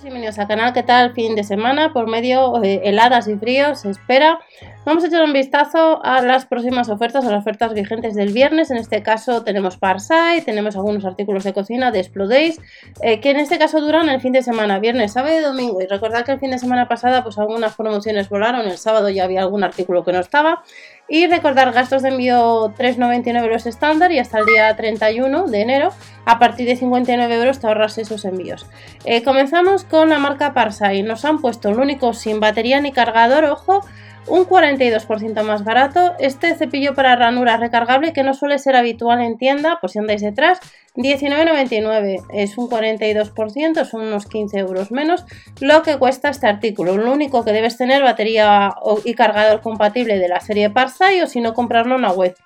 Bienvenidos al canal, ¿qué tal? Fin de semana, por medio eh, heladas y fríos, se espera. Vamos a echar un vistazo a las próximas ofertas, a las ofertas vigentes del viernes. En este caso tenemos Parsai, tenemos algunos artículos de cocina de Explodays, eh, que en este caso duran el fin de semana, viernes, sábado y domingo. Y recordad que el fin de semana pasada pues algunas promociones volaron, el sábado ya había algún artículo que no estaba. Y recordar gastos de envío 3,99 euros estándar y hasta el día 31 de enero a partir de 59 euros te ahorras esos envíos. Eh, comenzamos con la marca Parsai. Nos han puesto el único sin batería ni cargador, ojo, un 42% más barato. Este cepillo para ranuras recargable que no suele ser habitual en tienda, por si andáis detrás, 19,99 es un 42%, son unos 15 euros menos lo que cuesta este artículo. Lo único que debes tener batería y cargador compatible de la serie Parsai o si no comprarlo en la web.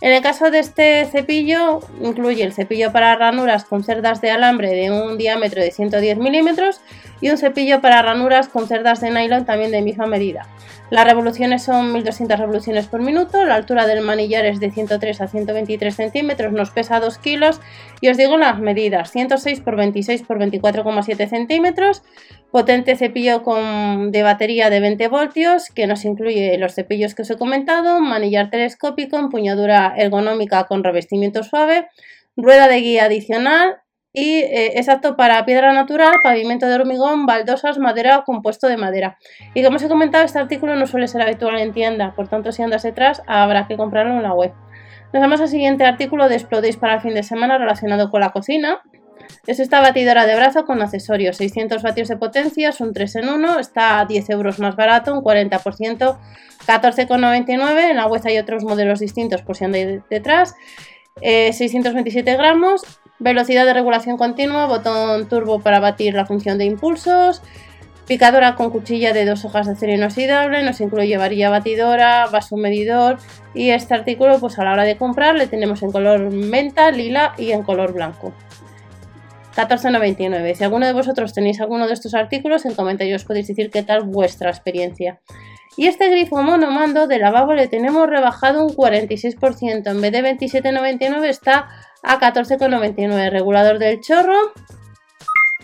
En el caso de este cepillo, incluye el cepillo para ranuras con cerdas de alambre de un diámetro de 110 milímetros y un cepillo para ranuras con cerdas de nylon también de misma medida. Las revoluciones son 1200 revoluciones por minuto, la altura del manillar es de 103 a 123 centímetros, nos pesa 2 kilos y os digo las medidas, 106 por 26 por 24,7 centímetros, potente cepillo con, de batería de 20 voltios que nos incluye los cepillos que os he comentado, manillar telescópico, empuñadura ergonómica con revestimiento suave, rueda de guía adicional, y eh, es apto para piedra natural, pavimento de hormigón, baldosas, madera o compuesto de madera. Y como os he comentado, este artículo no suele ser habitual en tienda, por tanto si andas detrás habrá que comprarlo en la web. Nos vamos al siguiente artículo de Explodéis para el fin de semana relacionado con la cocina. Es esta batidora de brazo con accesorios, 600 vatios de potencia, es un 3 en 1, está a 10 euros más barato, un 40%, 14,99. En la web hay otros modelos distintos por si andáis detrás. 627 eh, gramos Velocidad de regulación continua, botón turbo para batir la función de impulsos, picadora con cuchilla de dos hojas de acero inoxidable, nos incluye varilla batidora, vaso medidor y este artículo pues a la hora de comprar le tenemos en color menta, lila y en color blanco. 14,99. Si alguno de vosotros tenéis alguno de estos artículos, en comentarios podéis decir qué tal vuestra experiencia. Y este grifo monomando de lavabo le tenemos rebajado un 46%. En vez de 27,99 está a 14,99. Regulador del chorro.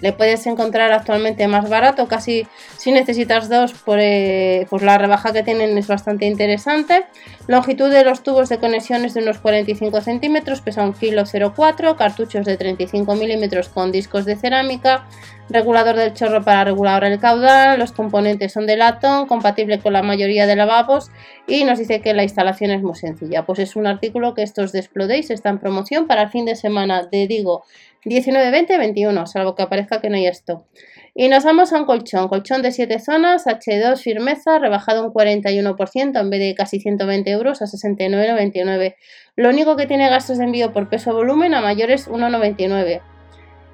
Le puedes encontrar actualmente más barato, casi si necesitas dos, por, eh, pues la rebaja que tienen es bastante interesante. Longitud de los tubos de conexión es de unos 45 centímetros, pesa un kilo 04, cartuchos de 35 milímetros con discos de cerámica, regulador del chorro para regular el caudal, los componentes son de latón, compatible con la mayoría de lavabos y nos dice que la instalación es muy sencilla. Pues es un artículo que estos de está en promoción para el fin de semana de Digo 19, 20, 21, salvo que aparezca que no hay esto. Y nos vamos a un colchón, colchón de 7 zonas, H2 firmeza, rebajado un 41% en vez de casi 120 euros a 69,99. Lo único que tiene gastos de envío por peso volumen a mayores 1,99.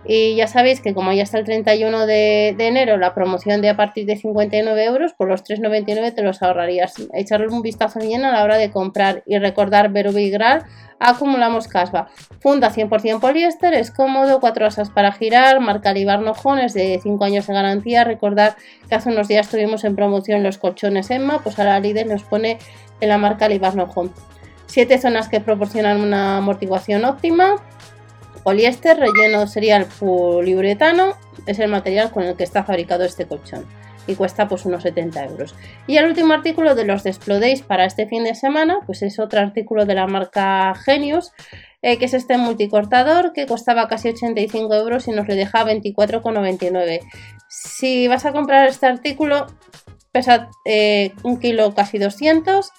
Y ya sabéis que como ya está el 31 de, enero la promoción de a partir de 59 euros, por los 3,99 te los ahorrarías. Echarle un vistazo bien a la hora de comprar y recordar Verubigral, acumulamos casva. Funda 100% poliéster, es cómodo, cuatro asas para girar, marca Nojón, es de 5 años de garantía. Recordar que hace unos días tuvimos en promoción los colchones Emma, pues ahora líder nos pone en la marca Nojón. Siete zonas que proporcionan una amortiguación óptima, Poliéster, relleno sería el poliuretano, es el material con el que está fabricado este colchón y cuesta pues unos 70 euros. Y el último artículo de los Desplodays para este fin de semana, pues es otro artículo de la marca Genius, eh, que es este multicortador que costaba casi 85 euros y nos le deja 24,99. Si vas a comprar este artículo, pesa eh, un kilo casi 200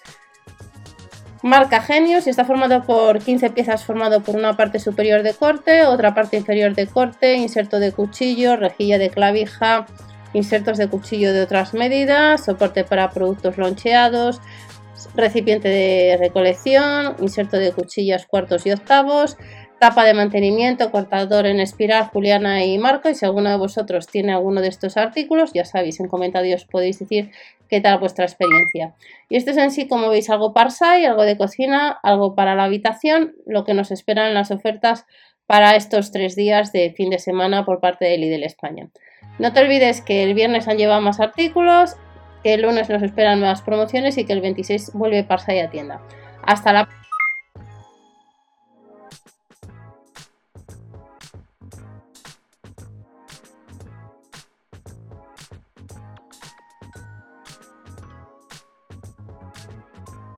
Marca Genius y está formado por 15 piezas formado por una parte superior de corte, otra parte inferior de corte, inserto de cuchillo, rejilla de clavija, insertos de cuchillo de otras medidas, soporte para productos loncheados, recipiente de recolección, inserto de cuchillas cuartos y octavos, tapa de mantenimiento, cortador en espiral, Juliana y Marco. Y si alguno de vosotros tiene alguno de estos artículos, ya sabéis, en comentarios podéis decir qué tal vuestra experiencia. Y esto es en sí, como veis, algo Parsai, algo de cocina, algo para la habitación, lo que nos esperan las ofertas para estos tres días de fin de semana por parte de Lidl España. No te olvides que el viernes han llevado más artículos, que el lunes nos esperan más promociones y que el 26 vuelve Parsai a tienda. Hasta la